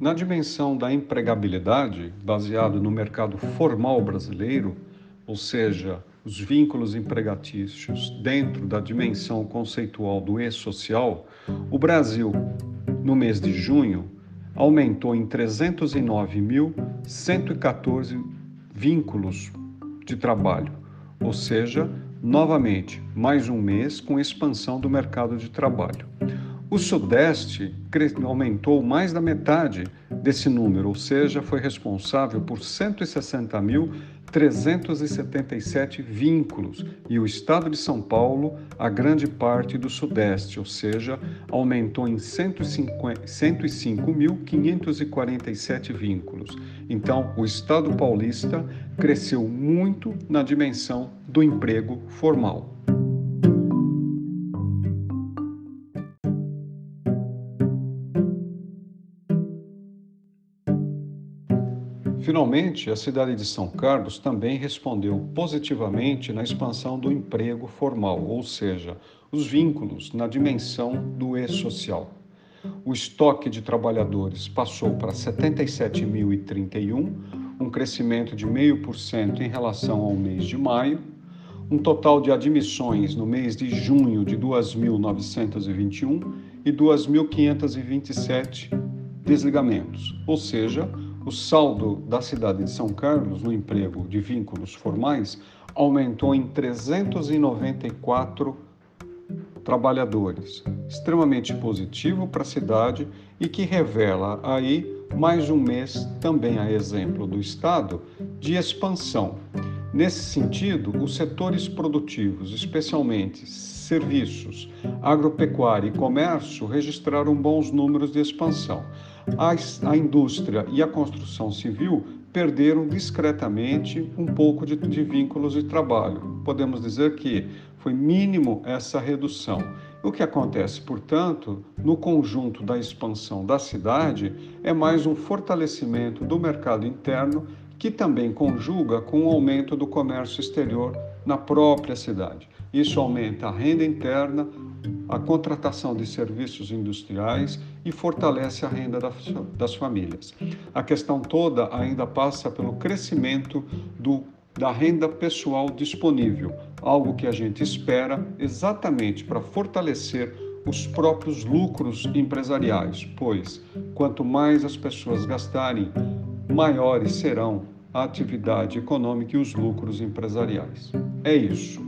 Na dimensão da empregabilidade, baseado no mercado formal brasileiro, ou seja, os vínculos empregatícios dentro da dimensão conceitual do e-social, o Brasil, no mês de junho, aumentou em 309.114 vínculos de trabalho, ou seja, novamente, mais um mês com expansão do mercado de trabalho. O Sudeste aumentou mais da metade desse número, ou seja, foi responsável por 160.377 vínculos, e o estado de São Paulo, a grande parte do Sudeste, ou seja, aumentou em 105.547 vínculos. Então, o estado paulista cresceu muito na dimensão do emprego formal. Finalmente, a cidade de São Carlos também respondeu positivamente na expansão do emprego formal, ou seja, os vínculos na dimensão do e-social. O estoque de trabalhadores passou para 77.031, um crescimento de 0,5% em relação ao mês de maio, um total de admissões no mês de junho de 2.921 e 2.527 desligamentos, ou seja, o saldo da cidade de São Carlos no emprego de vínculos formais aumentou em 394 trabalhadores, extremamente positivo para a cidade e que revela aí mais um mês, também a exemplo do Estado, de expansão. Nesse sentido, os setores produtivos, especialmente serviços, agropecuária e comércio, registraram bons números de expansão a, a indústria e a construção civil perderam discretamente um pouco de, de vínculos de trabalho. Podemos dizer que foi mínimo essa redução. O que acontece, portanto, no conjunto da expansão da cidade é mais um fortalecimento do mercado interno que também conjuga com o aumento do comércio exterior na própria cidade. Isso aumenta a renda interna, a contratação de serviços industriais e fortalece a renda das famílias. A questão toda ainda passa pelo crescimento do, da renda pessoal disponível, algo que a gente espera exatamente para fortalecer os próprios lucros empresariais, pois quanto mais as pessoas gastarem, maiores serão a atividade econômica e os lucros empresariais. É isso.